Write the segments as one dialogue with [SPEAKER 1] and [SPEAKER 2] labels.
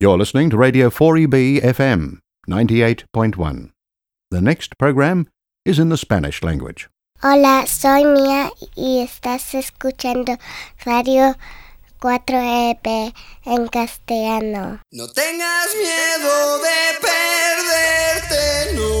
[SPEAKER 1] You're listening to Radio 4EB FM 98.1. The next program is in the Spanish language.
[SPEAKER 2] Hola, soy Mía y estás escuchando Radio 4EP en castellano.
[SPEAKER 3] No tengas miedo de perderte, no.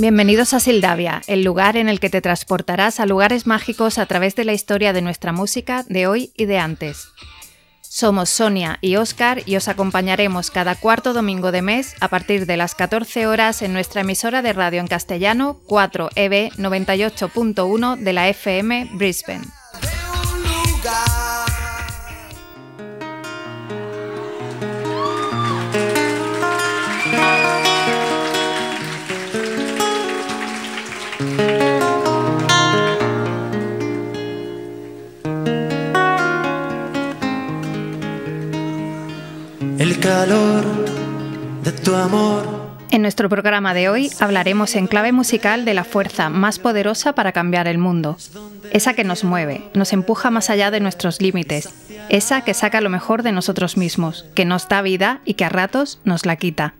[SPEAKER 4] Bienvenidos a Sildavia, el lugar en el que te transportarás a lugares mágicos a través de la historia de nuestra música de hoy y de antes. Somos Sonia y Oscar y os acompañaremos cada cuarto domingo de mes a partir de las 14 horas en nuestra emisora de radio en castellano 4EB 98.1 de la FM Brisbane.
[SPEAKER 5] Calor de tu amor.
[SPEAKER 4] En nuestro programa de hoy hablaremos en clave musical de la fuerza más poderosa para cambiar el mundo. Esa que nos mueve, nos empuja más allá de nuestros límites. Esa que saca lo mejor de nosotros mismos, que nos da vida y que a ratos nos la quita.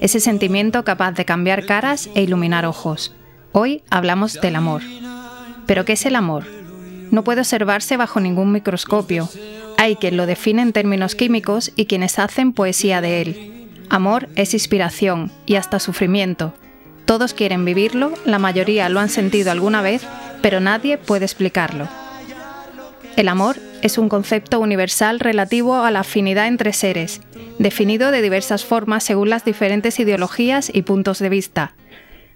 [SPEAKER 4] Ese sentimiento capaz de cambiar caras e iluminar ojos. Hoy hablamos del amor. ¿Pero qué es el amor? No puede observarse bajo ningún microscopio. Hay quien lo define en términos químicos y quienes hacen poesía de él. Amor es inspiración y hasta sufrimiento. Todos quieren vivirlo, la mayoría lo han sentido alguna vez, pero nadie puede explicarlo. El amor es un concepto universal relativo a la afinidad entre seres, definido de diversas formas según las diferentes ideologías y puntos de vista.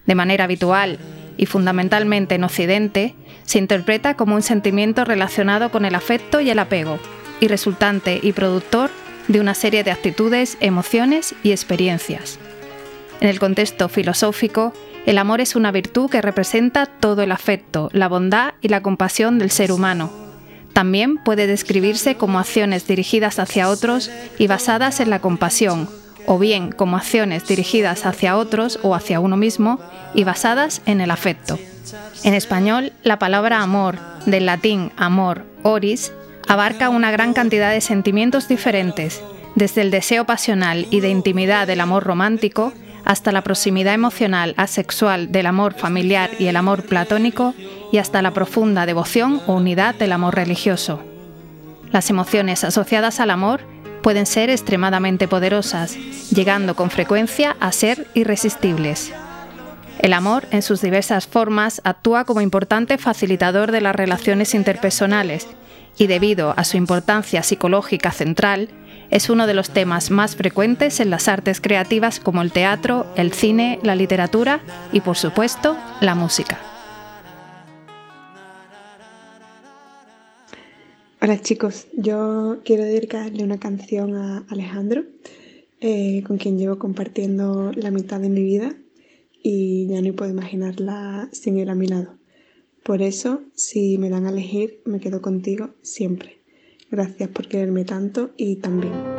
[SPEAKER 4] De manera habitual y fundamentalmente en Occidente, se interpreta como un sentimiento relacionado con el afecto y el apego, y resultante y productor de una serie de actitudes, emociones y experiencias. En el contexto filosófico, el amor es una virtud que representa todo el afecto, la bondad y la compasión del ser humano. También puede describirse como acciones dirigidas hacia otros y basadas en la compasión, o bien como acciones dirigidas hacia otros o hacia uno mismo y basadas en el afecto. En español, la palabra amor, del latín amor, oris, abarca una gran cantidad de sentimientos diferentes, desde el deseo pasional y de intimidad del amor romántico hasta la proximidad emocional asexual del amor familiar y el amor platónico y hasta la profunda devoción o unidad del amor religioso. Las emociones asociadas al amor pueden ser extremadamente poderosas, llegando con frecuencia a ser irresistibles. El amor, en sus diversas formas, actúa como importante facilitador de las relaciones interpersonales y debido a su importancia psicológica central, es uno de los temas más frecuentes en las artes creativas como el teatro, el cine, la literatura y, por supuesto, la música.
[SPEAKER 6] Hola chicos, yo quiero dedicarle una canción a Alejandro, eh, con quien llevo compartiendo la mitad de mi vida y ya no puedo imaginarla sin él a mi lado. Por eso, si me dan a elegir, me quedo contigo siempre. Gracias por quererme tanto y también.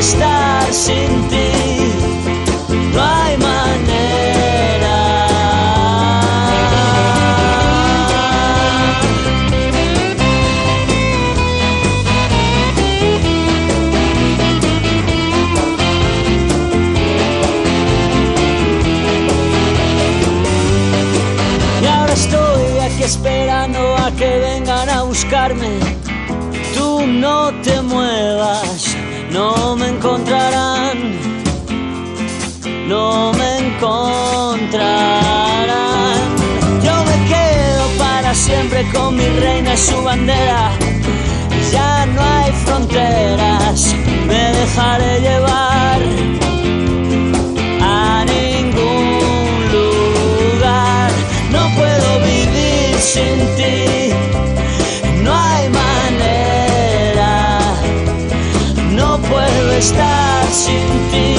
[SPEAKER 7] Estar sin ti. No hay manera. Y ahora estoy aquí esperando a que vengan a buscarme. Con mi reina y su bandera. Ya no hay fronteras, me dejaré llevar a ningún lugar. No puedo vivir sin ti, no hay manera. No puedo estar sin ti,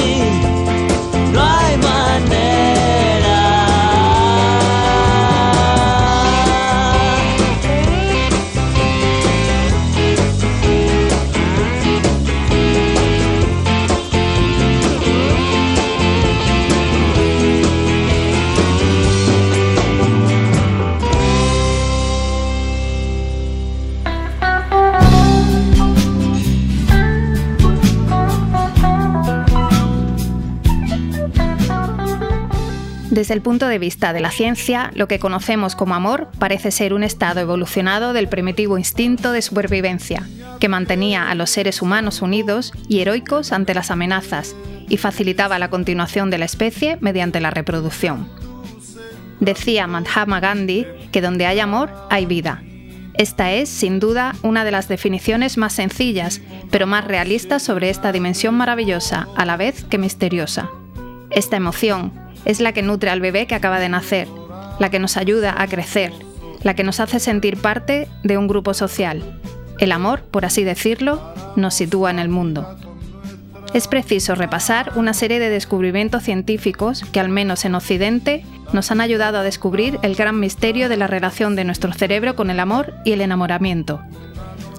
[SPEAKER 4] Desde el punto de vista de la ciencia, lo que conocemos como amor parece ser un estado evolucionado del primitivo instinto de supervivencia, que mantenía a los seres humanos unidos y heroicos ante las amenazas y facilitaba la continuación de la especie mediante la reproducción. Decía Mahatma Gandhi que donde hay amor hay vida. Esta es, sin duda, una de las definiciones más sencillas, pero más realistas sobre esta dimensión maravillosa, a la vez que misteriosa. Esta emoción es la que nutre al bebé que acaba de nacer, la que nos ayuda a crecer, la que nos hace sentir parte de un grupo social. El amor, por así decirlo, nos sitúa en el mundo. Es preciso repasar una serie de descubrimientos científicos que, al menos en Occidente, nos han ayudado a descubrir el gran misterio de la relación de nuestro cerebro con el amor y el enamoramiento.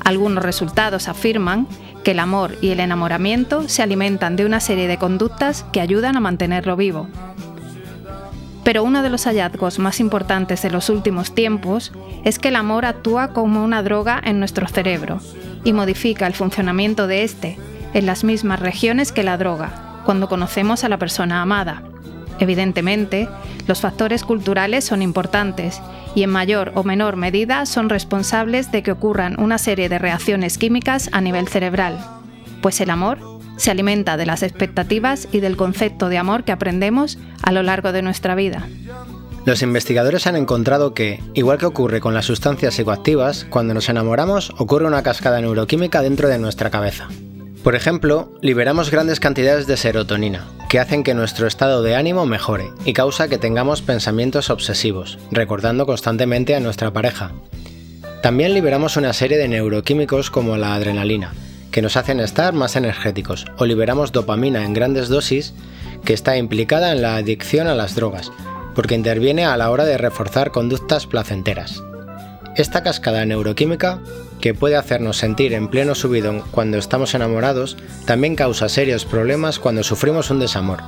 [SPEAKER 4] Algunos resultados afirman que el amor y el enamoramiento se alimentan de una serie de conductas que ayudan a mantenerlo vivo. Pero uno de los hallazgos más importantes de los últimos tiempos es que el amor actúa como una droga en nuestro cerebro y modifica el funcionamiento de éste en las mismas regiones que la droga, cuando conocemos a la persona amada. Evidentemente, los factores culturales son importantes y en mayor o menor medida son responsables de que ocurran una serie de reacciones químicas a nivel cerebral, pues el amor se alimenta de las expectativas y del concepto de amor que aprendemos a lo largo de nuestra vida.
[SPEAKER 8] Los investigadores han encontrado que, igual que ocurre con las sustancias psicoactivas, cuando nos enamoramos ocurre una cascada neuroquímica dentro de nuestra cabeza. Por ejemplo, liberamos grandes cantidades de serotonina, que hacen que nuestro estado de ánimo mejore y causa que tengamos pensamientos obsesivos, recordando constantemente a nuestra pareja. También liberamos una serie de neuroquímicos como la adrenalina, que nos hacen estar más energéticos, o liberamos dopamina en grandes dosis, que está implicada en la adicción a las drogas, porque interviene a la hora de reforzar conductas placenteras. Esta cascada neuroquímica, que puede hacernos sentir en pleno subidón cuando estamos enamorados, también causa serios problemas cuando sufrimos un desamor,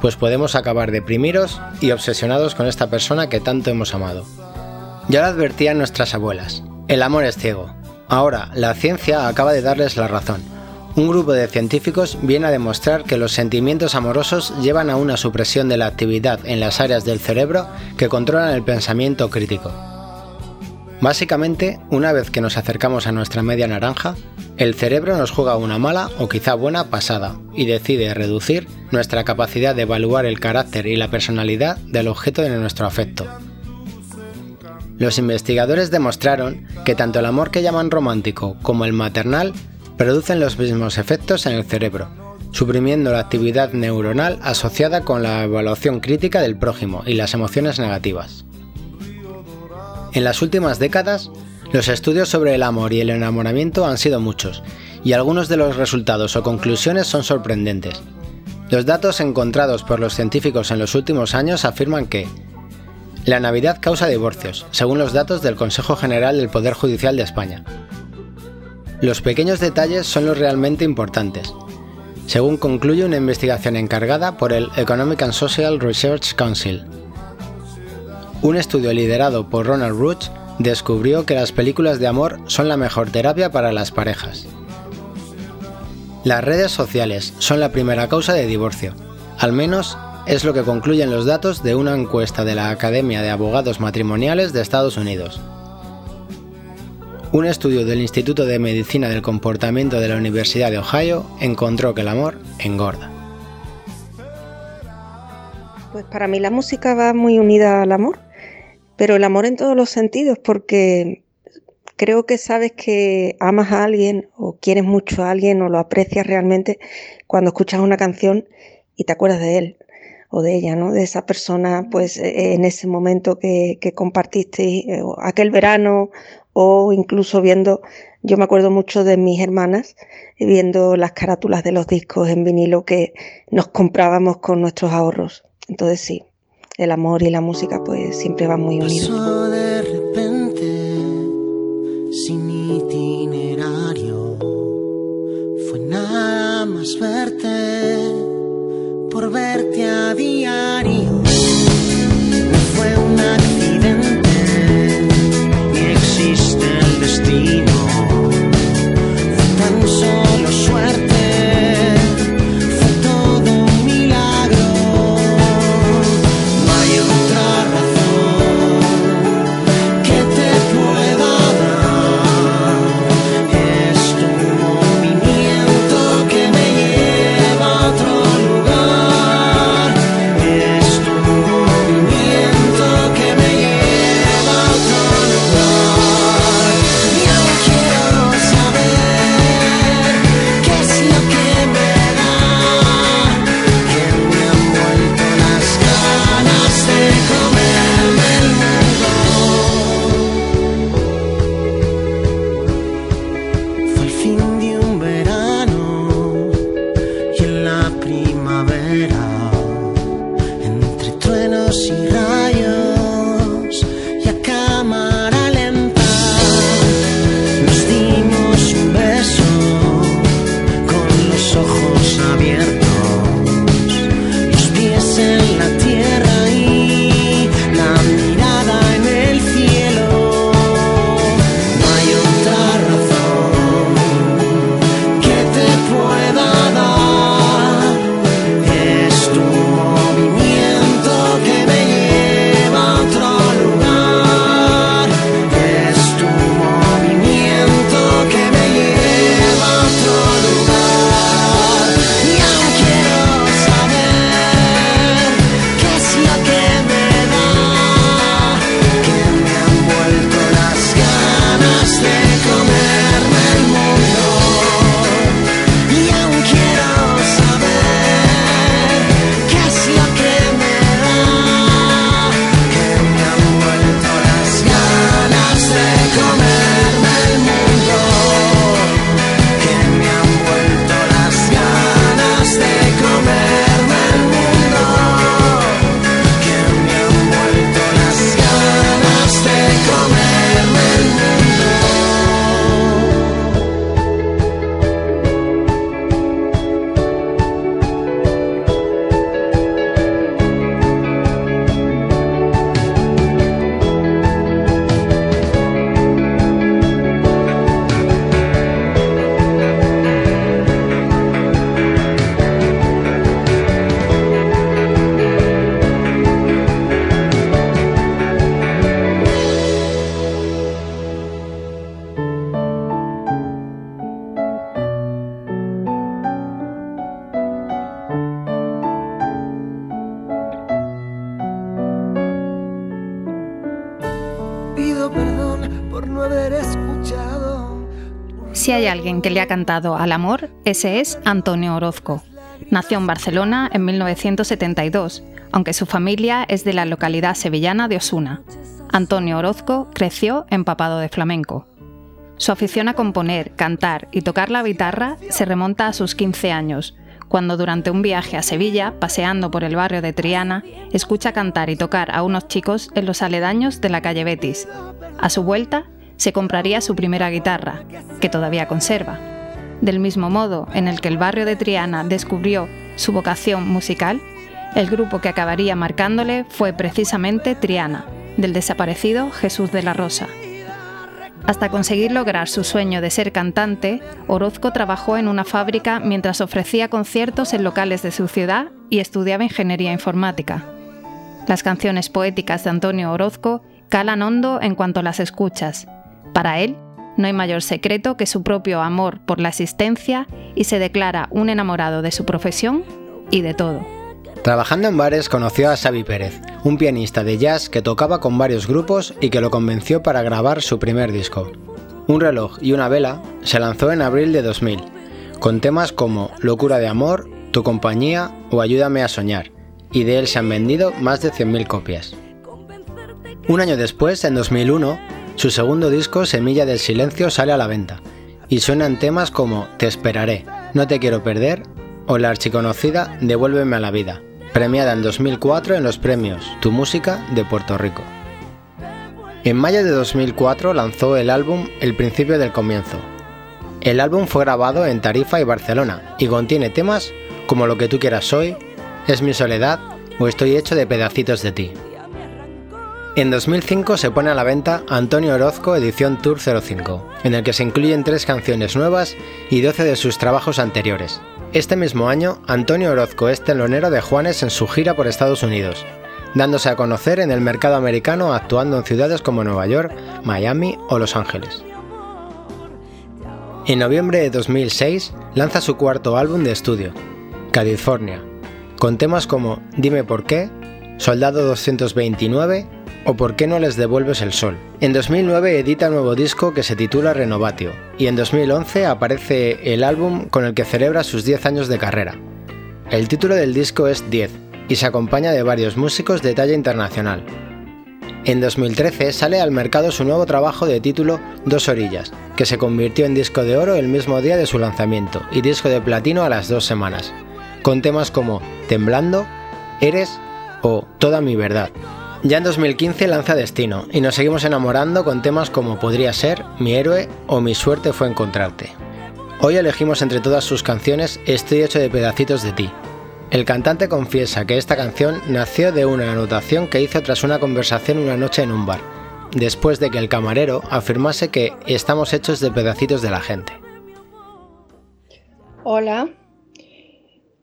[SPEAKER 8] pues podemos acabar deprimidos y obsesionados con esta persona que tanto hemos amado. Ya lo advertían nuestras abuelas, el amor es ciego. Ahora, la ciencia acaba de darles la razón. Un grupo de científicos viene a demostrar que los sentimientos amorosos llevan a una supresión de la actividad en las áreas del cerebro que controlan el pensamiento crítico. Básicamente, una vez que nos acercamos a nuestra media naranja, el cerebro nos juega una mala o quizá buena pasada y decide reducir nuestra capacidad de evaluar el carácter y la personalidad del objeto de nuestro afecto. Los investigadores demostraron que tanto el amor que llaman romántico como el maternal producen los mismos efectos en el cerebro, suprimiendo la actividad neuronal asociada con la evaluación crítica del prójimo y las emociones negativas. En las últimas décadas, los estudios sobre el amor y el enamoramiento han sido muchos, y algunos de los resultados o conclusiones son sorprendentes. Los datos encontrados por los científicos en los últimos años afirman que la Navidad causa divorcios, según los datos del Consejo General del Poder Judicial de España. Los pequeños detalles son los realmente importantes, según concluye una investigación encargada por el Economic and Social Research Council. Un estudio liderado por Ronald Roots descubrió que las películas de amor son la mejor terapia para las parejas. Las redes sociales son la primera causa de divorcio, al menos es lo que concluyen los datos de una encuesta de la Academia de Abogados Matrimoniales de Estados Unidos. Un estudio del Instituto de Medicina del Comportamiento de la Universidad de Ohio encontró que el amor engorda.
[SPEAKER 9] Pues para mí la música va muy unida al amor pero el amor en todos los sentidos, porque creo que sabes que amas a alguien o quieres mucho a alguien o lo aprecias realmente cuando escuchas una canción y te acuerdas de él o de ella, ¿no? De esa persona, pues e, en ese momento que, que compartiste eh, aquel verano o incluso viendo, yo me acuerdo mucho de mis hermanas viendo las carátulas de los discos en vinilo que nos comprábamos con nuestros ahorros. Entonces sí, el amor y la música pues siempre van muy unidos.
[SPEAKER 10] De repente, sin itinerario, fue nada más verte, verte a diario.
[SPEAKER 4] Alguien que le ha cantado al amor, ese es Antonio Orozco. Nació en Barcelona en 1972, aunque su familia es de la localidad sevillana de Osuna. Antonio Orozco creció empapado de flamenco. Su afición a componer, cantar y tocar la guitarra se remonta a sus 15 años, cuando durante un viaje a Sevilla, paseando por el barrio de Triana, escucha cantar y tocar a unos chicos en los aledaños de la calle Betis. A su vuelta, se compraría su primera guitarra, que todavía conserva. Del mismo modo en el que el barrio de Triana descubrió su vocación musical, el grupo que acabaría marcándole fue precisamente Triana, del desaparecido Jesús de la Rosa. Hasta conseguir lograr su sueño de ser cantante, Orozco trabajó en una fábrica mientras ofrecía conciertos en locales de su ciudad y estudiaba ingeniería informática. Las canciones poéticas de Antonio Orozco calan hondo en cuanto las escuchas. Para él, no hay mayor secreto que su propio amor por la existencia y se declara un enamorado de su profesión y de todo.
[SPEAKER 8] Trabajando en bares conoció a Xavi Pérez, un pianista de jazz que tocaba con varios grupos y que lo convenció para grabar su primer disco. Un reloj y una vela se lanzó en abril de 2000, con temas como Locura de Amor, Tu compañía o Ayúdame a soñar, y de él se han vendido más de 100.000 copias. Un año después, en 2001, su segundo disco, Semilla del Silencio, sale a la venta, y suenan temas como Te esperaré, No te quiero perder o la archiconocida Devuélveme a la vida, premiada en 2004 en los premios Tu Música de Puerto Rico. En mayo de 2004 lanzó el álbum El principio del comienzo. El álbum fue grabado en Tarifa y Barcelona y contiene temas como Lo que tú quieras hoy, Es mi soledad o Estoy hecho de pedacitos de ti. En 2005 se pone a la venta Antonio Orozco Edición Tour 05, en el que se incluyen tres canciones nuevas y 12 de sus trabajos anteriores. Este mismo año, Antonio Orozco es telonero de Juanes en su gira por Estados Unidos, dándose a conocer en el mercado americano actuando en ciudades como Nueva York, Miami o Los Ángeles. En noviembre de 2006 lanza su cuarto álbum de estudio, California, con temas como Dime por qué, Soldado 229 o ¿Por qué no les devuelves el sol? En 2009 edita un nuevo disco que se titula Renovatio y en 2011 aparece el álbum con el que celebra sus 10 años de carrera. El título del disco es 10 y se acompaña de varios músicos de talla internacional. En 2013 sale al mercado su nuevo trabajo de título Dos Orillas, que se convirtió en disco de oro el mismo día de su lanzamiento y disco de platino a las dos semanas, con temas como Temblando, Eres o Toda mi verdad. Ya en 2015 lanza Destino y nos seguimos enamorando con temas como Podría ser, Mi héroe o Mi suerte fue encontrarte. Hoy elegimos entre todas sus canciones Estoy hecho de pedacitos de ti. El cantante confiesa que esta canción nació de una anotación que hizo tras una conversación una noche en un bar, después de que el camarero afirmase que estamos hechos de pedacitos de la gente.
[SPEAKER 11] Hola,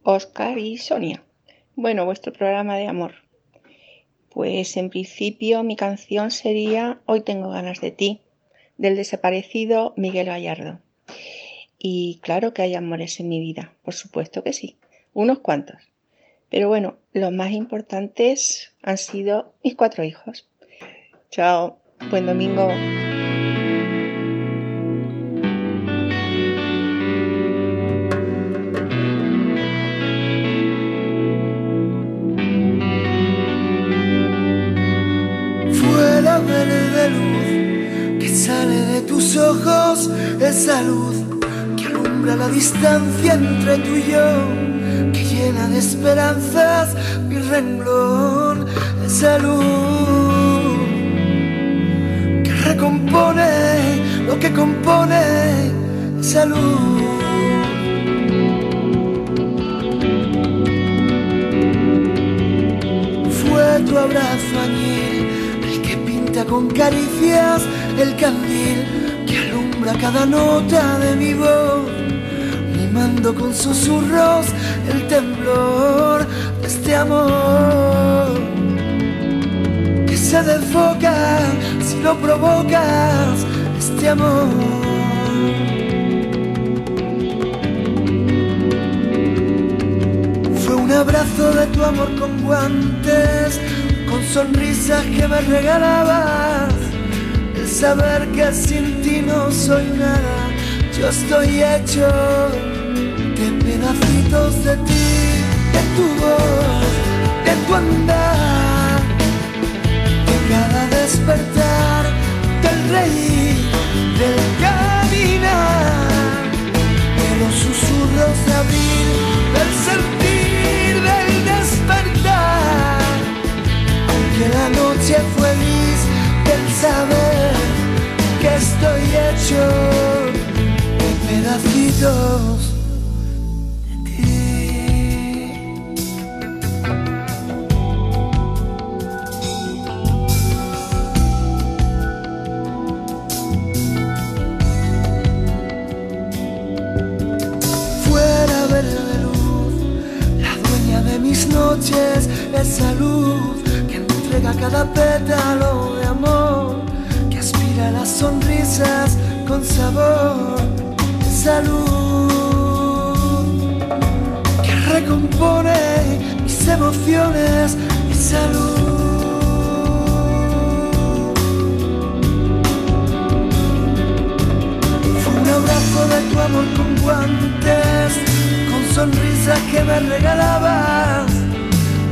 [SPEAKER 11] Oscar y Sonia. Bueno, vuestro programa de amor. Pues en principio mi canción sería Hoy tengo ganas de ti, del desaparecido Miguel Gallardo. Y claro que hay amores en mi vida, por supuesto que sí, unos cuantos. Pero bueno, los más importantes han sido mis cuatro hijos. Chao, buen domingo.
[SPEAKER 5] Ojos, esa luz que alumbra la distancia entre tú y yo, que llena de esperanzas mi renglón, esa luz que recompone lo que compone, esa luz. Fue tu abrazo añil el que pinta con caricias el candil que alumbra cada nota de mi voz, mimando con susurros el temblor de este amor que se desfoca si lo provocas, este amor. Fue un abrazo de tu amor con guantes, con sonrisas que me regalabas. Saber que sin ti no soy nada, Yo estoy hecho de pedacitos de ti, de tu voz, de tu andar, de cada despertar, del reír, del caminar, de los susurros de abril, del sentir, del despertar, aunque la noche fue gris, del saber que estoy hecho de pedacitos de. Fuera verde luz, la dueña de mis noches, esa luz que entrega cada pétalo de amor, las sonrisas con sabor, esa luz que recompone mis emociones, esa luz. Fue un abrazo de tu amor con guantes, con sonrisas que me regalabas.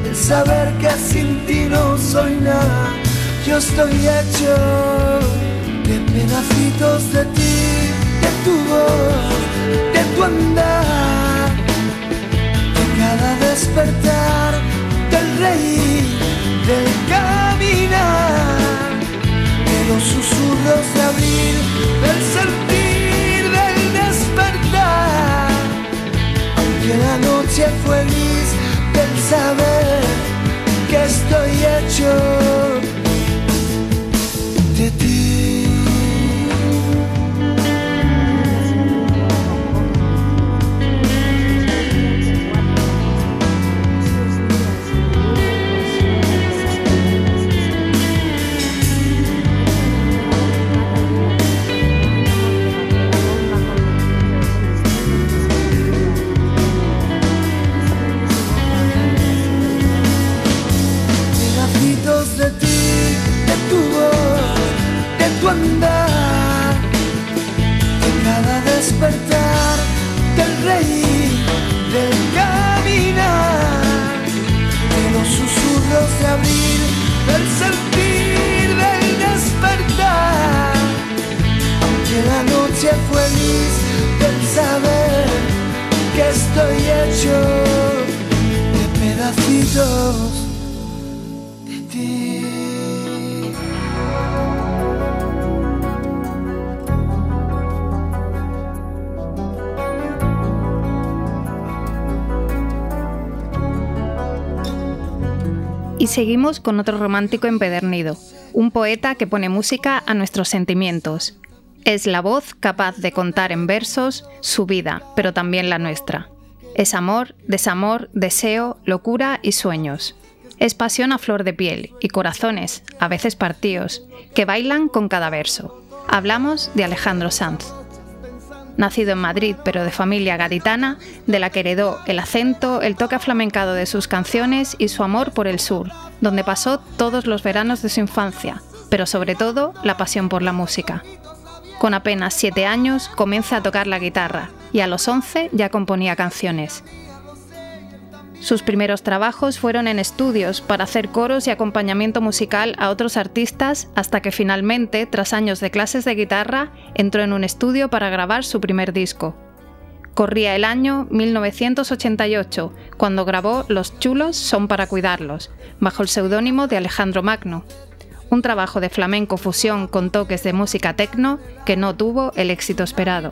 [SPEAKER 5] El saber que sin ti no soy nada, yo estoy hecho de pedacitos de ti, de tu voz, de tu andar, de cada despertar, del reír, del caminar. De los susurros de abril, del sentir, del despertar. Aunque la noche fue gris, del saber que estoy hecho saber que estoy hecho de pedacitos.
[SPEAKER 4] Y seguimos con otro romántico empedernido, un poeta que pone música a nuestros sentimientos. Es la voz capaz de contar en versos su vida, pero también la nuestra. Es amor, desamor, deseo, locura y sueños. Es pasión a flor de piel y corazones, a veces partidos, que bailan con cada verso. Hablamos de Alejandro Sanz. Nacido en Madrid pero de familia gaditana, de la que heredó el acento, el toque aflamencado de sus canciones y su amor por el sur, donde pasó todos los veranos de su infancia, pero sobre todo la pasión por la música. Con apenas siete años comienza a tocar la guitarra y a los 11 ya componía canciones. Sus primeros trabajos fueron en estudios para hacer coros y acompañamiento musical a otros artistas hasta que finalmente, tras años de clases de guitarra, entró en un estudio para grabar su primer disco. Corría el año 1988, cuando grabó Los chulos son para cuidarlos, bajo el seudónimo de Alejandro Magno, un trabajo de flamenco fusión con toques de música techno que no tuvo el éxito esperado.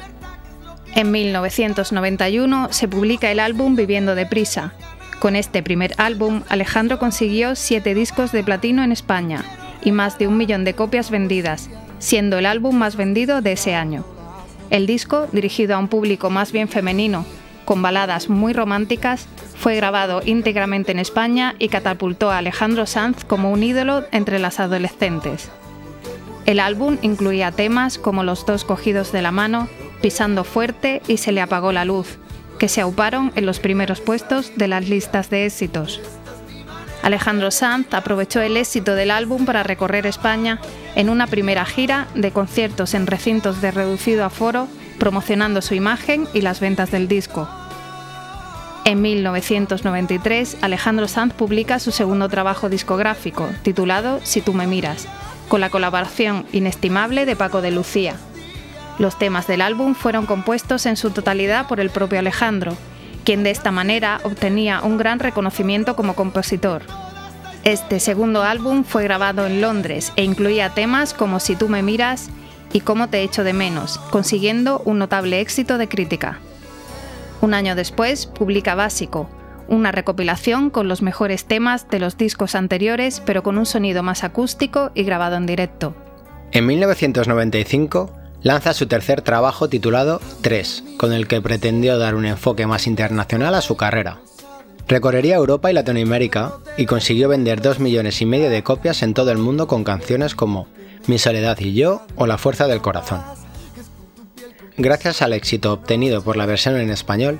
[SPEAKER 4] En 1991 se publica el álbum Viviendo deprisa. Con este primer álbum, Alejandro consiguió siete discos de platino en España y más de un millón de copias vendidas, siendo el álbum más vendido de ese año. El disco, dirigido a un público más bien femenino, con baladas muy románticas, fue grabado íntegramente en España y catapultó a Alejandro Sanz como un ídolo entre las adolescentes. El álbum incluía temas como Los dos cogidos de la mano, Pisando fuerte y Se le apagó la luz, que se auparon en los primeros puestos de las listas de éxitos. Alejandro Sanz aprovechó el éxito del álbum para recorrer España en una primera gira de conciertos en recintos de reducido aforo promocionando su imagen y las ventas del disco. En 1993, Alejandro Sanz publica su segundo trabajo discográfico, titulado Si tú me miras, con la colaboración inestimable de Paco de Lucía. Los temas del álbum fueron compuestos en su totalidad por el propio Alejandro, quien de esta manera obtenía un gran reconocimiento como compositor. Este segundo álbum fue grabado en Londres e incluía temas como Si tú me miras y Cómo te echo de menos, consiguiendo un notable éxito de crítica. Un año después publica Básico, una recopilación con los mejores temas de los discos anteriores pero con un sonido más acústico y grabado en directo.
[SPEAKER 8] En 1995 lanza su tercer trabajo titulado 3, con el que pretendió dar un enfoque más internacional a su carrera. Recorrería Europa y Latinoamérica y consiguió vender 2 millones y medio de copias en todo el mundo con canciones como Mi soledad y yo o La fuerza del corazón. Gracias al éxito obtenido por la versión en español,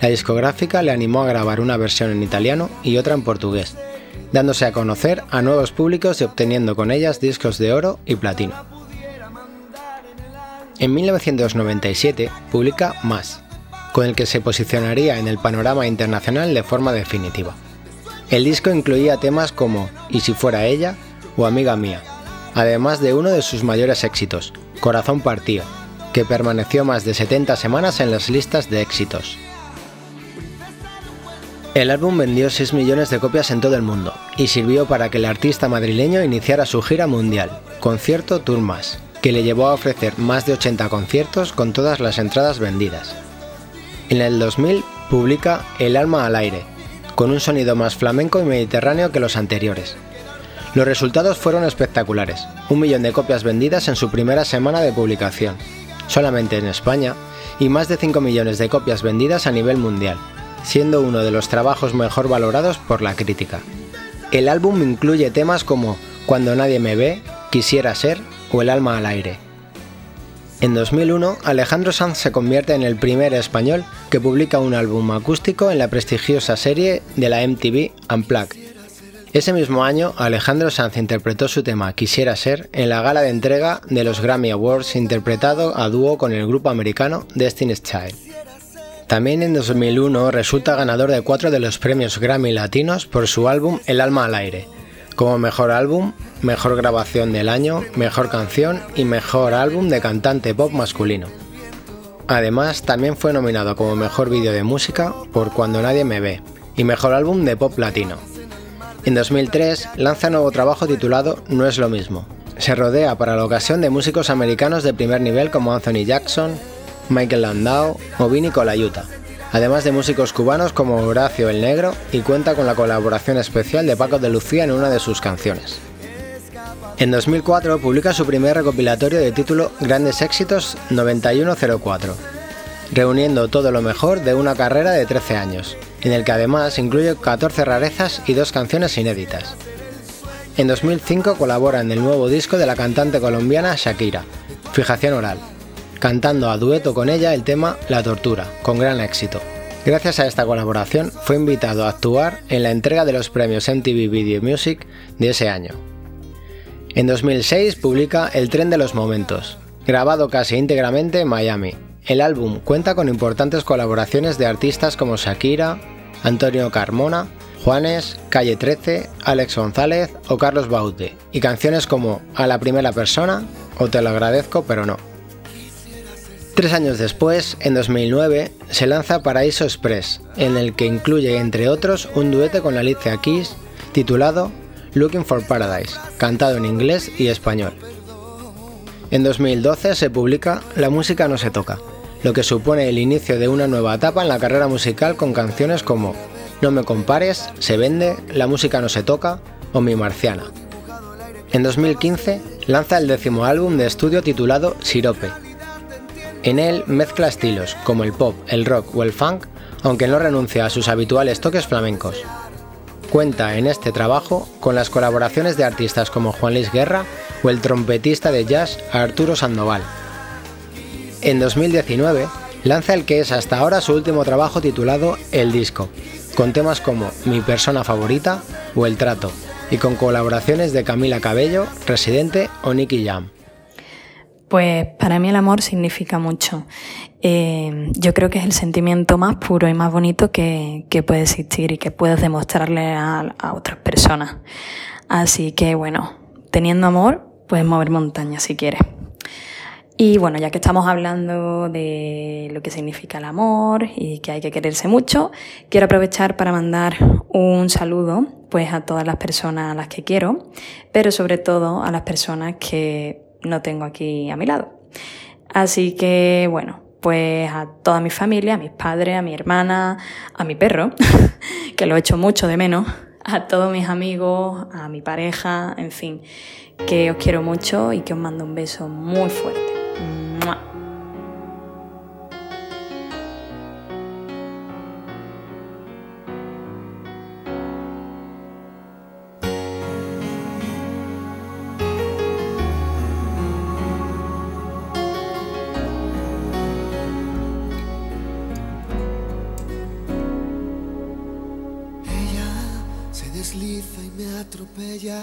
[SPEAKER 8] la discográfica le animó a grabar una versión en italiano y otra en portugués, dándose a conocer a nuevos públicos y obteniendo con ellas discos de oro y platino. En 1997 publica Más, con el que se posicionaría en el panorama internacional de forma definitiva. El disco incluía temas como Y si fuera ella o Amiga mía, además de uno de sus mayores éxitos, Corazón partido, que permaneció más de 70 semanas en las listas de éxitos. El álbum vendió 6 millones de copias en todo el mundo y sirvió para que el artista madrileño iniciara su gira mundial, Concierto Tour Más, que le llevó a ofrecer más de 80 conciertos con todas las entradas vendidas. En el 2000 publica El alma al aire, con un sonido más flamenco y mediterráneo que los anteriores. Los resultados fueron espectaculares, un millón de copias vendidas en su primera semana de publicación, solamente en España, y más de 5 millones de copias vendidas a nivel mundial, siendo uno de los trabajos mejor valorados por la crítica. El álbum incluye temas como Cuando nadie me ve, Quisiera ser o El alma al aire. En 2001, Alejandro Sanz se convierte en el primer español que publica un álbum acústico en la prestigiosa serie de la MTV Unplugged. Ese mismo año, Alejandro Sanz interpretó su tema Quisiera ser en la gala de entrega de los Grammy Awards interpretado a dúo con el grupo americano Destiny's Child. También en 2001 resulta ganador de cuatro de los premios Grammy latinos por su álbum El alma al aire, como mejor álbum, mejor grabación del año, mejor canción y mejor álbum de cantante pop masculino. Además, también fue nominado como mejor vídeo de música por Cuando Nadie Me Ve y mejor álbum de pop latino. En 2003 lanza nuevo trabajo titulado No es lo mismo. Se rodea para la ocasión de músicos americanos de primer nivel como Anthony Jackson, Michael Landau o Vinny Colaiuta además de músicos cubanos como Horacio el Negro, y cuenta con la colaboración especial de Paco de Lucía en una de sus canciones. En 2004 publica su primer recopilatorio de título Grandes Éxitos 9104, reuniendo todo lo mejor de una carrera de 13 años, en el que además incluye 14 rarezas y dos canciones inéditas. En 2005 colabora en el nuevo disco de la cantante colombiana Shakira, Fijación Oral, cantando a dueto con ella el tema La Tortura, con gran éxito. Gracias a esta colaboración fue invitado a actuar en la entrega de los premios MTV Video Music de ese año. En 2006 publica El tren de los momentos, grabado casi íntegramente en Miami. El álbum cuenta con importantes colaboraciones de artistas como Shakira, Antonio Carmona, Juanes, Calle 13, Alex González o Carlos Baude, y canciones como A la primera persona o Te lo agradezco pero no. Tres años después, en 2009, se lanza Paraíso Express, en el que incluye, entre otros, un dueto con Alicia Keys titulado Looking for Paradise, cantado en inglés y español. En 2012 se publica La música no se toca, lo que supone el inicio de una nueva etapa en la carrera musical con canciones como No me compares, Se vende, La música no se toca o Mi marciana. En 2015 lanza el décimo álbum de estudio titulado Sirope, en él mezcla estilos como el pop, el rock o el funk, aunque no renuncia a sus habituales toques flamencos. Cuenta en este trabajo con las colaboraciones de artistas como Juan Luis Guerra o el trompetista de jazz Arturo Sandoval. En 2019 lanza el que es hasta ahora su último trabajo titulado El Disco, con temas como Mi persona favorita o El Trato, y con colaboraciones de Camila Cabello, Residente o Nicky Jam.
[SPEAKER 12] Pues para mí el amor significa mucho. Eh, yo creo que es el sentimiento más puro y más bonito que, puede existir y que puedes demostrarle a, a, otras personas. Así que bueno, teniendo amor, puedes mover montañas si quieres. Y bueno, ya que estamos hablando de lo que significa el amor y que hay que quererse mucho, quiero aprovechar para mandar un saludo pues a todas las personas a las que quiero, pero sobre todo a las personas que no tengo aquí a mi lado. Así que bueno, pues a toda mi familia, a mis padres, a mi hermana, a mi perro, que lo echo mucho de menos, a todos mis amigos, a mi pareja, en fin, que os quiero mucho y que os mando un beso muy fuerte. ¡Mua!
[SPEAKER 5] desliza y me atropella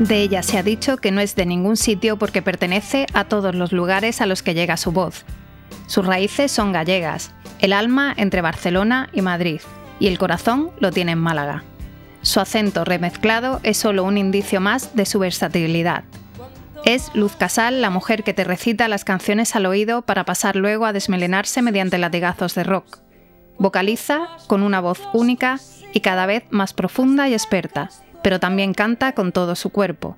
[SPEAKER 4] De ella se ha dicho que no es de ningún sitio porque pertenece a todos los lugares a los que llega su voz. Sus raíces son gallegas, el alma entre Barcelona y Madrid, y el corazón lo tiene en Málaga. Su acento remezclado es solo un indicio más de su versatilidad. Es Luz Casal la mujer que te recita las canciones al oído para pasar luego a desmelenarse mediante latigazos de rock. Vocaliza con una voz única y cada vez más profunda y experta, pero también canta con todo su cuerpo.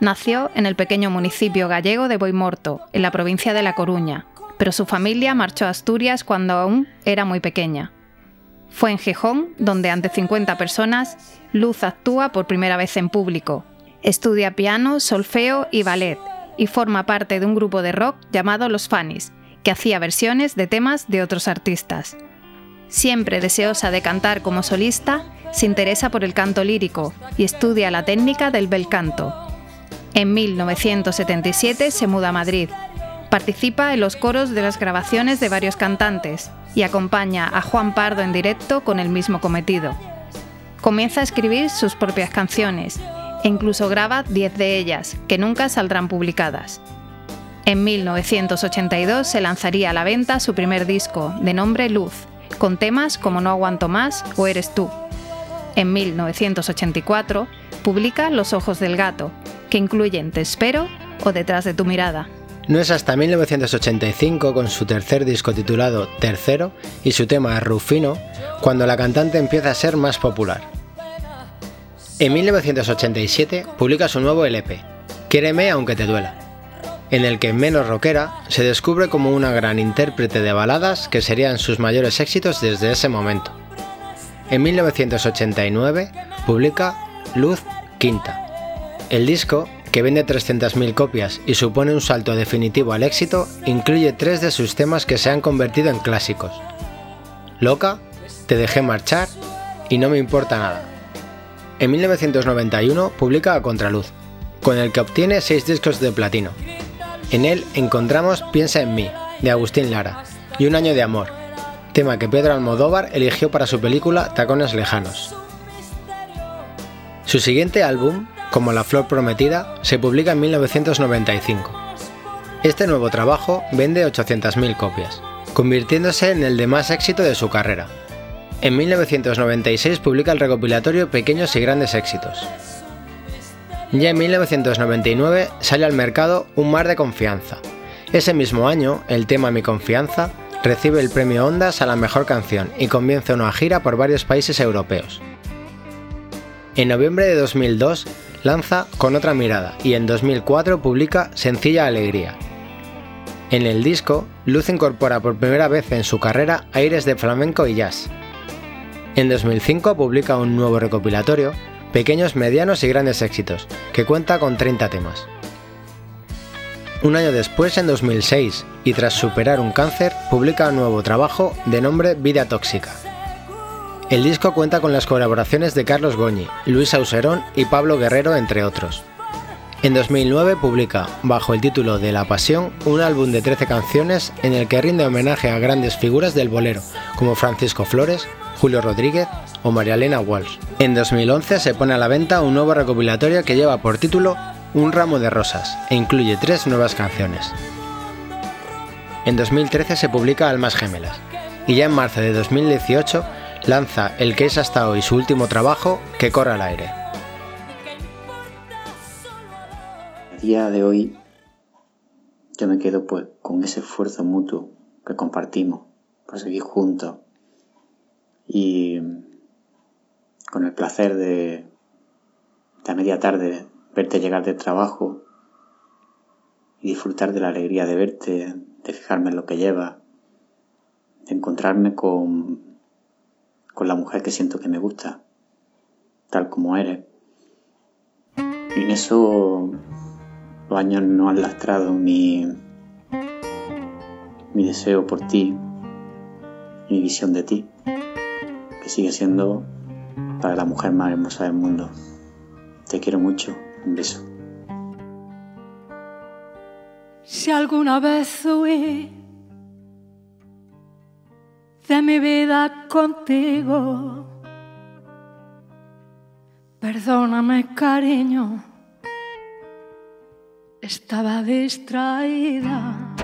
[SPEAKER 4] Nació en el pequeño municipio gallego de Boimorto, en la provincia de La Coruña, pero su familia marchó a Asturias cuando aún era muy pequeña. Fue en Gijón, donde ante 50 personas, Luz actúa por primera vez en público. Estudia piano, solfeo y ballet, y forma parte de un grupo de rock llamado Los Fanis, que hacía versiones de temas de otros artistas. Siempre deseosa de cantar como solista, se interesa por el canto lírico y estudia la técnica del bel canto. En 1977 se muda a Madrid, Participa en los coros de las grabaciones de varios cantantes y acompaña a Juan Pardo en directo con el mismo cometido. Comienza a escribir sus propias canciones e incluso graba 10 de ellas, que nunca saldrán publicadas. En 1982 se lanzaría a la venta su primer disco, de nombre Luz, con temas como No aguanto más o Eres tú. En 1984 publica Los ojos del gato, que incluyen Te espero o Detrás de tu mirada.
[SPEAKER 8] No es hasta 1985, con su tercer disco titulado Tercero y su tema Rufino, cuando la cantante empieza a ser más popular. En 1987 publica su nuevo LP, Quiereme aunque te duela, en el que menos rockera se descubre como una gran intérprete de baladas que serían sus mayores éxitos desde ese momento. En 1989 publica Luz Quinta. El disco que vende 300.000 copias y supone un salto definitivo al éxito, incluye tres de sus temas que se han convertido en clásicos. Loca, Te dejé marchar y No me importa nada. En 1991 publica A Contraluz, con el que obtiene seis discos de platino. En él encontramos Piensa en mí, de Agustín Lara, y Un año de amor, tema que Pedro Almodóvar eligió para su película Tacones lejanos. Su siguiente álbum, como La Flor Prometida, se publica en 1995. Este nuevo trabajo vende 800.000 copias, convirtiéndose en el de más éxito de su carrera. En 1996 publica el recopilatorio Pequeños y Grandes Éxitos. Ya en 1999 sale al mercado Un Mar de Confianza. Ese mismo año, el tema Mi Confianza recibe el premio Ondas a la mejor canción y comienza una gira por varios países europeos. En noviembre de 2002 lanza Con otra mirada y en 2004 publica Sencilla Alegría. En el disco, Luz incorpora por primera vez en su carrera aires de flamenco y jazz. En 2005 publica un nuevo recopilatorio, Pequeños, Medianos y Grandes Éxitos, que cuenta con 30 temas. Un año después, en 2006, y tras superar un cáncer, publica un nuevo trabajo de nombre Vida Tóxica. El disco cuenta con las colaboraciones de Carlos Goñi, Luis Auserón y Pablo Guerrero, entre otros. En 2009 publica, bajo el título de La Pasión, un álbum de 13 canciones en el que rinde homenaje a grandes figuras del bolero, como Francisco Flores, Julio Rodríguez o María Elena Walsh. En 2011 se pone a la venta un nuevo recopilatorio que lleva por título Un ramo de rosas e incluye tres nuevas canciones. En 2013 se publica Almas Gemelas y ya en marzo de 2018 lanza el que es hasta hoy su último trabajo, Que corre al aire.
[SPEAKER 13] A día de hoy yo me quedo pues con ese esfuerzo mutuo que compartimos por seguir juntos y con el placer de, a media tarde verte llegar del trabajo y disfrutar de la alegría de verte, de fijarme en lo que lleva, de encontrarme con con la mujer que siento que me gusta, tal como eres. Y en eso los años no han lastrado mi, mi deseo por ti, mi visión de ti, que sigue siendo para la mujer más hermosa del mundo. Te quiero mucho, un beso.
[SPEAKER 14] Si alguna vez huí de mi vida contigo. Perdóname, cariño, estaba distraída,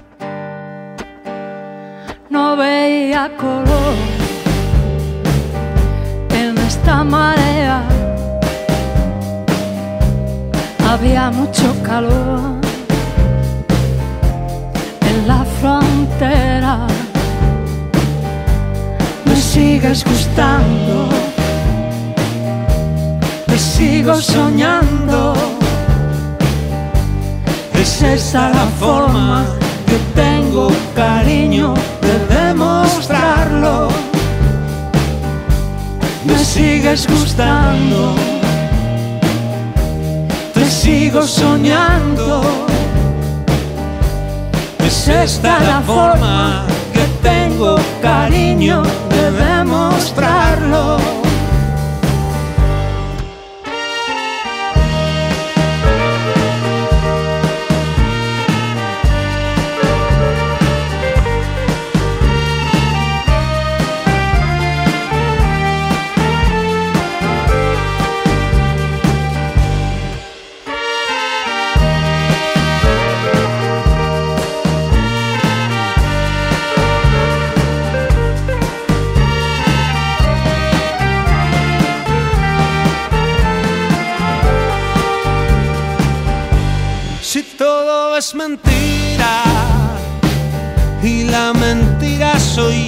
[SPEAKER 14] no veía color esta marea había mucho calor en la frontera. Me sigues gustando, me sigo soñando. Es esa la forma que tengo cariño de demostrarlo. Me sigues gustando, te sigo soñando. Es esta la forma que tengo cariño de demostrarlo.
[SPEAKER 15] Es mentira. Y la mentira soy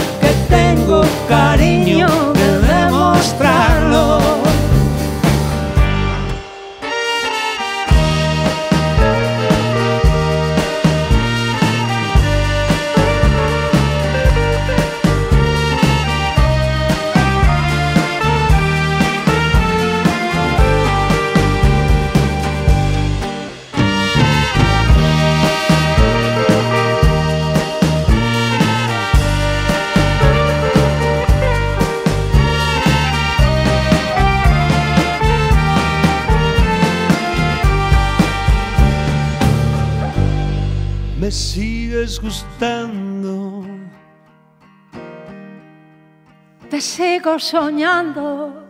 [SPEAKER 14] te sigo soñando.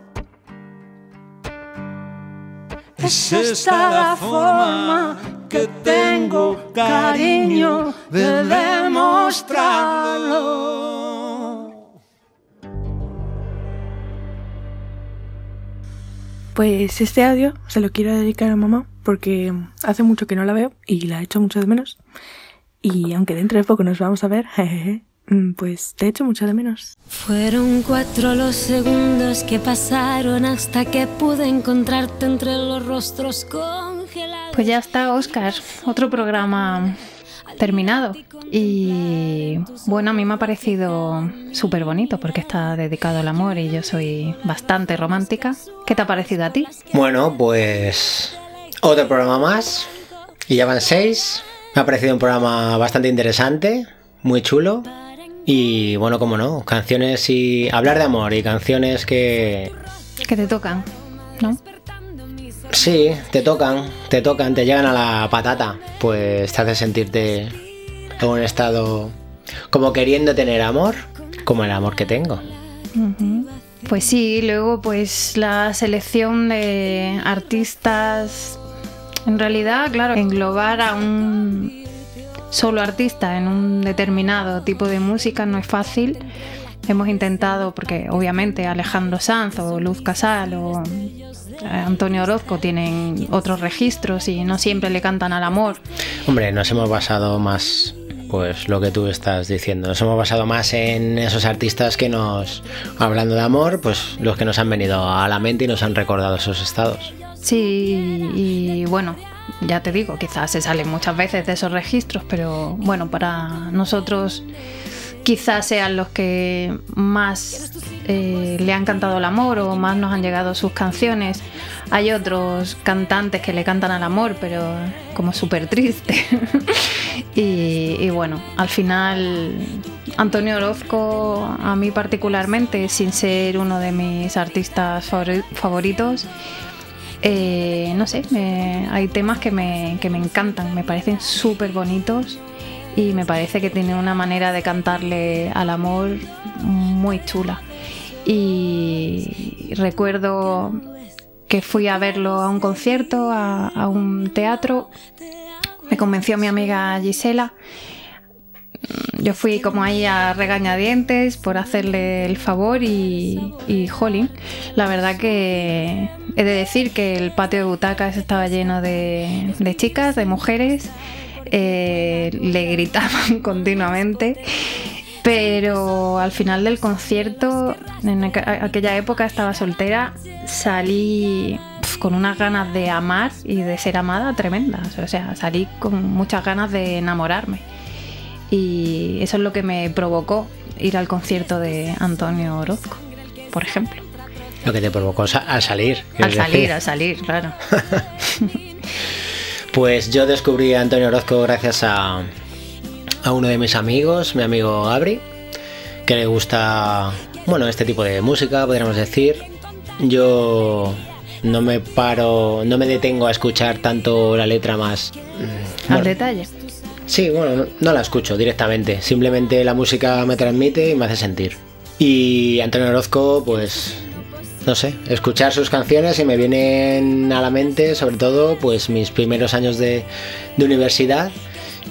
[SPEAKER 15] Es esta la forma que tengo cariño de demostrarlo.
[SPEAKER 16] Pues este audio se lo quiero dedicar a mamá porque hace mucho que no la veo y la echo mucho de menos. Y aunque dentro de poco nos vamos a ver, jejeje, pues te echo mucho de menos.
[SPEAKER 17] Fueron cuatro los segundos que pasaron hasta que pude encontrarte entre los rostros congelados.
[SPEAKER 4] Pues ya está, Oscar. Otro programa terminado. Y bueno, a mí me ha parecido súper bonito porque está dedicado al amor y yo soy bastante romántica. ¿Qué te ha parecido a ti?
[SPEAKER 8] Bueno, pues otro programa más. Y ya van seis. Me ha parecido un programa bastante interesante, muy chulo. Y bueno, como no, canciones y hablar de amor y canciones que
[SPEAKER 4] Que te tocan, ¿no?
[SPEAKER 8] sí, te tocan, te tocan, te llegan a la patata, pues te hace sentirte en un estado como queriendo tener amor, como el amor que tengo.
[SPEAKER 4] Pues sí, luego pues la selección de artistas, en realidad, claro, englobar a un solo artista en un determinado tipo de música no es fácil. Hemos intentado, porque obviamente Alejandro Sanz o Luz Casal o eh, Antonio Orozco tienen otros registros y no siempre le cantan al amor.
[SPEAKER 8] Hombre, nos hemos basado más, pues lo que tú estás diciendo, nos hemos basado más en esos artistas que nos, hablando de amor, pues los que nos han venido a la mente y nos han recordado esos estados.
[SPEAKER 4] Sí, y bueno, ya te digo, quizás se salen muchas veces de esos registros, pero bueno, para nosotros quizás sean los que más eh, le han cantado el amor o más nos han llegado sus canciones. Hay otros cantantes que le cantan al amor, pero como súper triste. y, bueno, al final Antonio Orozco, a mí particularmente, sin ser uno de mis artistas favori- favoritos, eh, no sé, hay temas que me, que me encantan, me parecen súper bonitos y me parece que tiene una manera de cantarle al amor muy chula. Y recuerdo que fui a verlo a un concierto, a, a un teatro, me convenció mi amiga Gisela. Yo fui como ahí a regañadientes por hacerle el favor y, y jolín, la verdad que he de decir que el patio de butacas estaba lleno de, de chicas, de mujeres, eh, le gritaban continuamente, pero al final del concierto, en aqu- aquella época estaba soltera, salí con unas ganas de amar y de ser amada tremendas, o sea, salí con muchas ganas de enamorarme. Y eso es lo que me provocó ir al concierto de Antonio Orozco, por ejemplo.
[SPEAKER 8] Lo que te provocó al salir.
[SPEAKER 4] Al salir,
[SPEAKER 8] decir.
[SPEAKER 4] al salir, claro.
[SPEAKER 8] Pues yo descubrí a Antonio Orozco gracias a, a uno de mis amigos, mi amigo Gabri, que le gusta, bueno, este tipo de música, podríamos decir. Yo no me paro, no me detengo a escuchar tanto la letra más. mm,
[SPEAKER 4] Al
[SPEAKER 8] bueno,
[SPEAKER 4] detalle.
[SPEAKER 8] Sí, bueno, no, no la escucho directamente. Simplemente la música me transmite y me hace sentir. Y Antonio Orozco, pues, no sé, escuchar sus canciones y me vienen a la mente, sobre todo, pues mis primeros años de, de universidad.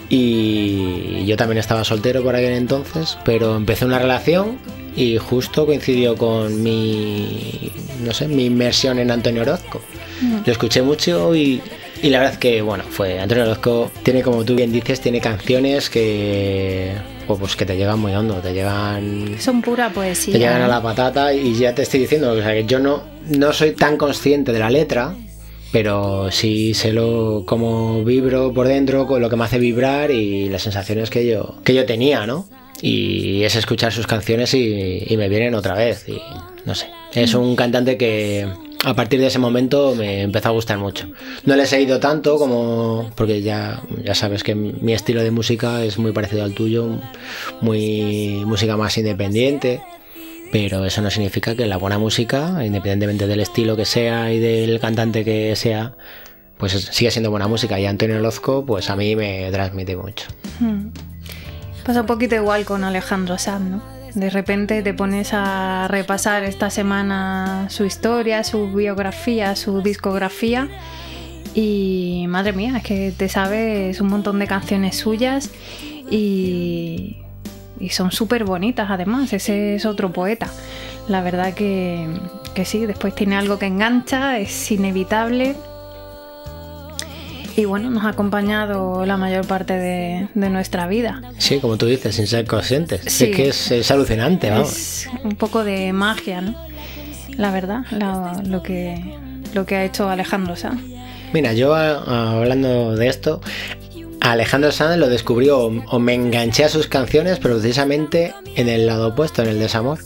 [SPEAKER 8] Y yo también estaba soltero por aquel entonces, pero empecé una relación y justo coincidió con mi, no sé, mi inmersión en Antonio Orozco. Lo escuché mucho y, y la verdad es que, bueno, fue Antonio Orozco, tiene como tú bien dices, tiene canciones que, pues, pues que te llegan muy hondo, te llegan
[SPEAKER 4] Son pura poesía.
[SPEAKER 8] te llegan a
[SPEAKER 4] ¿eh?
[SPEAKER 8] la patata y ya te estoy diciendo, o sea, que yo no, no soy tan consciente de la letra, pero sí sé lo, cómo vibro por dentro, con lo que me hace vibrar y las sensaciones que yo, que yo tenía, ¿no? Y es escuchar sus canciones y, y me vienen otra vez y no sé. Es un cantante que a partir de ese momento me empezó a gustar mucho. No le he seguido tanto como porque ya, ya sabes que mi estilo de música es muy parecido al tuyo, muy música más independiente. Pero eso no significa que la buena música, independientemente del estilo que sea y del cantante que sea, pues sigue siendo buena música. Y Antonio Orozco, pues a mí me transmite mucho.
[SPEAKER 4] Hmm. Pasa un poquito igual con Alejandro Sanz, ¿no? De repente te pones a repasar esta semana su historia, su biografía, su discografía. Y madre mía, es que te sabes un montón de canciones suyas y, y son súper bonitas además, ese es otro poeta. La verdad que, que sí, después tiene algo que engancha, es inevitable y bueno, nos ha acompañado la mayor parte de, de nuestra vida.
[SPEAKER 8] Sí, como tú dices, sin ser conscientes.
[SPEAKER 4] Sí.
[SPEAKER 8] Es que es, es alucinante, vamos.
[SPEAKER 4] Es un poco de magia, ¿no? La verdad, la- lo, que, lo que ha hecho Alejandro Sanz.
[SPEAKER 8] Mira, yo a- a- hablando de esto, Alejandro Sanz lo descubrí o, me enganché a sus canciones, pero precisamente en el lado opuesto, en el desamor.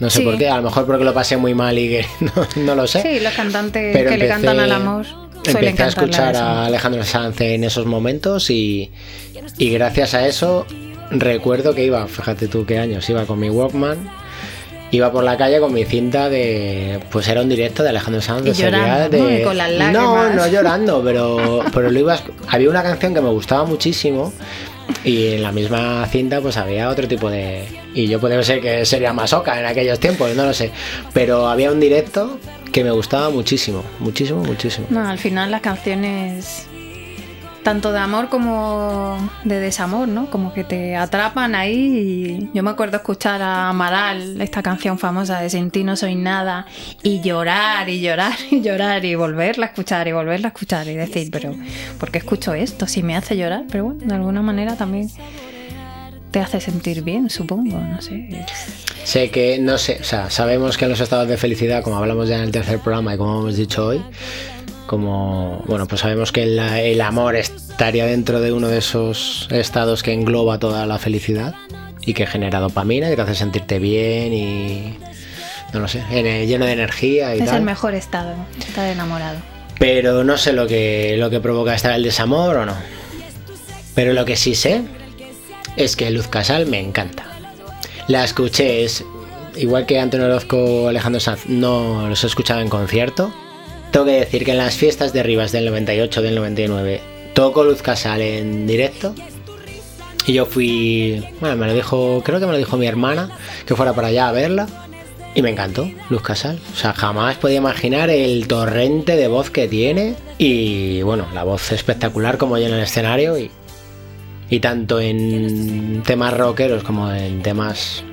[SPEAKER 8] No sé
[SPEAKER 4] Sí.
[SPEAKER 8] por qué, a lo mejor porque lo pasé muy mal y que no, no lo sé.
[SPEAKER 4] Sí, los cantantes
[SPEAKER 8] Pero
[SPEAKER 4] que le cantan al amor
[SPEAKER 8] Empecé a escuchar a Alejandro Sanz en esos momentos y, y gracias a eso recuerdo que iba, fíjate tú qué años, iba con mi Walkman, iba por la calle con mi cinta de, pues era un directo de Alejandro Sanz
[SPEAKER 4] Y
[SPEAKER 8] de
[SPEAKER 4] llorando, ¿no? con las
[SPEAKER 8] no llorando, pero, pero lo ibas, había una canción que me gustaba muchísimo y en la misma cinta pues había otro tipo de y yo puede ser que sería masoca en aquellos tiempos, no lo sé, pero había un directo que me gustaba muchísimo, muchísimo, muchísimo.
[SPEAKER 4] No, al final las canciones, tanto de amor como de desamor, ¿no? Como que te atrapan ahí. Yo me acuerdo escuchar a Amaral, esta canción famosa de Sin ti no soy nada, y llorar y llorar y llorar y volverla a escuchar y volverla a escuchar y decir, pero ¿por qué escucho esto? Si me hace llorar, pero bueno, de alguna manera también te hace sentir bien, supongo, no sé.
[SPEAKER 8] Sé que, no sé, o sea, sabemos que en los estados de felicidad, como hablamos ya en el tercer programa y como hemos dicho hoy, como, bueno, pues sabemos que el, el amor estaría dentro de uno de esos estados que engloba toda la felicidad y que genera dopamina, que te hace sentirte bien y, no lo sé, en- lleno de energía y
[SPEAKER 4] Es
[SPEAKER 8] tal.
[SPEAKER 4] el mejor estado, estar enamorado.
[SPEAKER 8] Pero no sé lo que, lo que provoca estar el desamor o no. Pero lo que sí sé es que Luz Casal me encanta. La escuché, es igual que Antonio Orozco o Alejandro Sanz, no los he escuchado en concierto. Tengo que decir que en las fiestas de Rivas del 98, del 99, toco Luz Casal en directo. Y yo fui, bueno, me lo dijo, creo que me lo dijo mi hermana, que fuera para allá a verla. Y me encantó Luz Casal. O sea, jamás podía imaginar el torrente de voz que tiene. Y bueno, la voz espectacular como llena el escenario. Y, y tanto en temas rockeros como en temas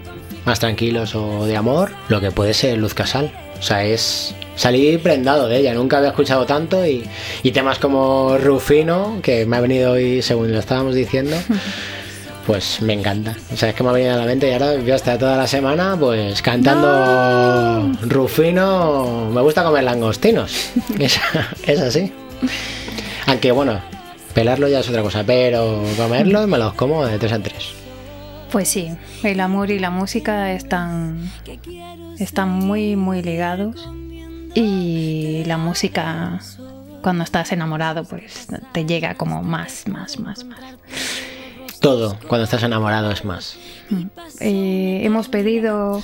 [SPEAKER 8] más tranquilos o de amor, lo que puede ser Luz Casal. O sea, es salir prendado de ella. Nunca había escuchado tanto. Y, y temas como Rufino, que me ha venido hoy según lo estábamos diciendo. Pues me encanta. O sea, es que me ha venido a la mente y ahora voy a estar toda la semana pues cantando Rufino. Me gusta comer langostinos. Es, es así. Aunque bueno, pelarlo ya es otra cosa, pero comerlos me los como de tres en tres.
[SPEAKER 4] Pues sí, el amor y la música están, están muy, muy ligados. Y la música, cuando estás enamorado, pues te llega como más, más, más, más.
[SPEAKER 8] Todo, cuando estás enamorado es más.
[SPEAKER 4] Eh, hemos pedido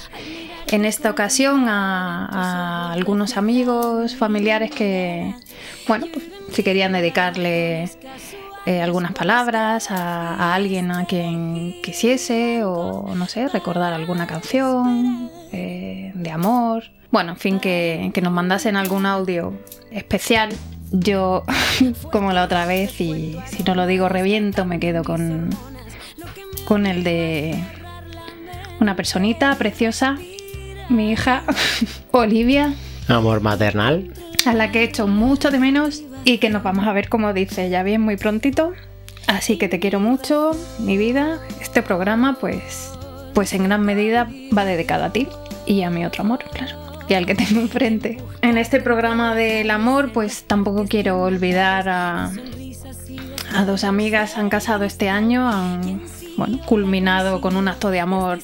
[SPEAKER 4] en esta ocasión a, a algunos amigos, familiares que, bueno, pues si querían dedicarle eh, algunas palabras a, alguien a quien quisiese o, no sé, recordar alguna canción eh, de amor. Bueno, en fin, que, que nos mandasen algún audio especial. Yo, como la otra vez, y si no lo digo reviento, me quedo con, con el de una personita preciosa, mi hija Olivia,
[SPEAKER 8] Amor maternal.
[SPEAKER 4] A la que he hecho mucho de menos y que nos vamos a ver como dice ella bien muy prontito. Así que te quiero mucho, mi vida. Este programa, pues, pues en gran medida va dedicado a ti y a mi otro amor, claro, y al que tengo enfrente. En este programa del amor, pues tampoco quiero olvidar a, a dos amigas han casado este año, han bueno, culminado con un acto de amor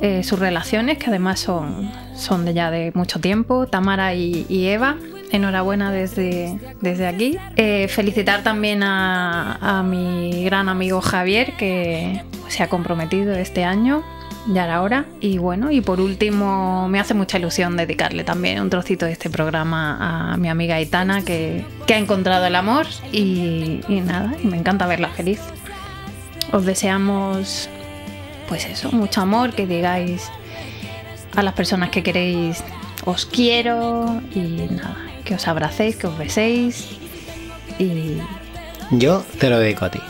[SPEAKER 4] eh, sus relaciones, que además son, son de ya de mucho tiempo, Tamara y, Eva. Enhorabuena desde, desde aquí. Eh, felicitar también a, mi gran amigo Javier, que se ha comprometido este año. Ya era hora. Y bueno, y por último, me hace mucha ilusión dedicarle también un trocito de este programa a mi amiga Aitana, que, que ha encontrado el amor. Y, y nada, y me encanta verla feliz. Os deseamos, pues eso, mucho amor, que digáis a las personas que queréis, os quiero y nada, que os abracéis, que os beséis y
[SPEAKER 8] Yo te lo dedico a ti.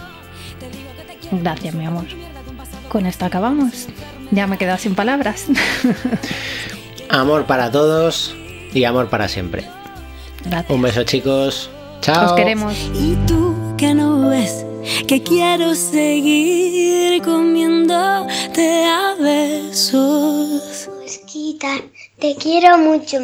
[SPEAKER 4] gracias, mi amor. Con esto acabamos. Ya me he quedado sin palabras.
[SPEAKER 8] Amor para todos y amor para siempre.
[SPEAKER 4] Gracias.
[SPEAKER 8] Un beso chicos. Chao.
[SPEAKER 4] Os queremos.
[SPEAKER 17] Y tú que no ves que quiero seguir comiéndote a besos.
[SPEAKER 2] Te quiero mucho.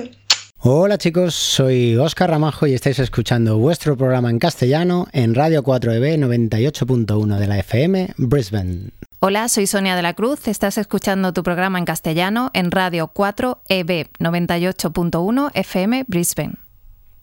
[SPEAKER 8] Hola chicos, soy Óscar Ramajo y estáis escuchando vuestro programa en castellano en Radio 4EB 98.1 de la FM, Brisbane.
[SPEAKER 4] Hola, soy Sonia de la Cruz. Estás escuchando tu programa en castellano en Radio 4 EB 98.1 FM Brisbane.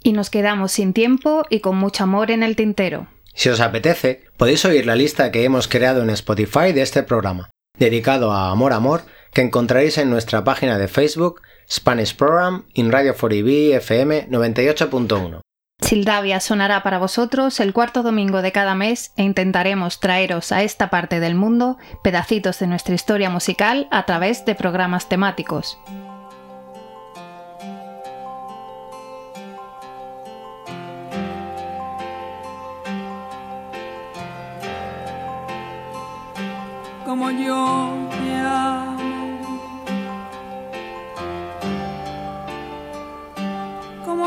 [SPEAKER 4] Y nos quedamos sin tiempo y con mucho amor en el tintero.
[SPEAKER 8] Si os apetece, podéis oír la lista que hemos creado en Spotify de este programa, dedicado a Amor Amor, que encontraréis en nuestra página de Facebook, Spanish Program in Radio 4EB FM 98.1.
[SPEAKER 4] Sildavia sonará para vosotros el cuarto domingo de cada mes e intentaremos traeros a esta parte del mundo pedacitos de nuestra historia musical a través de programas temáticos.
[SPEAKER 14] como yo te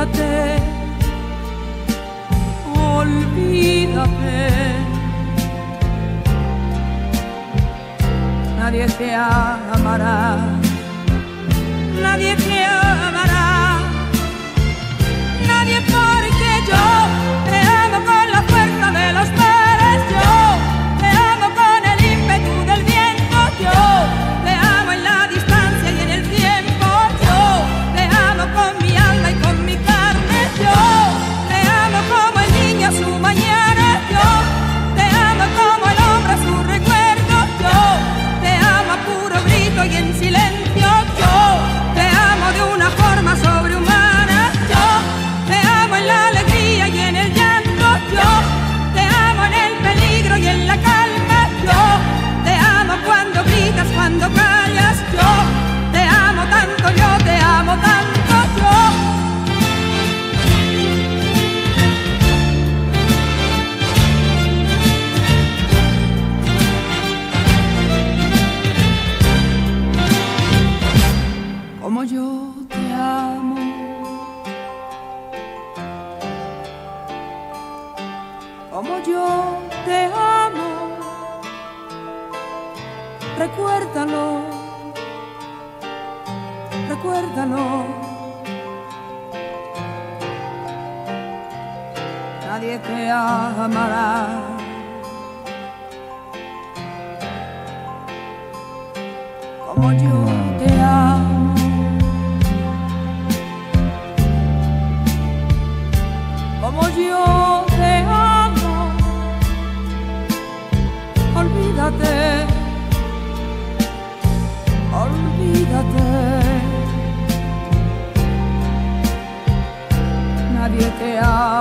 [SPEAKER 14] olvídate, olvídate. Nadie te amará, nadie te amará. amarás. Como yo te amo. Como yo te amo. Olvídate. Olvídate. nadie te
[SPEAKER 4] ama.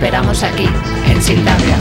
[SPEAKER 4] esperamos aquí, en Sildavia.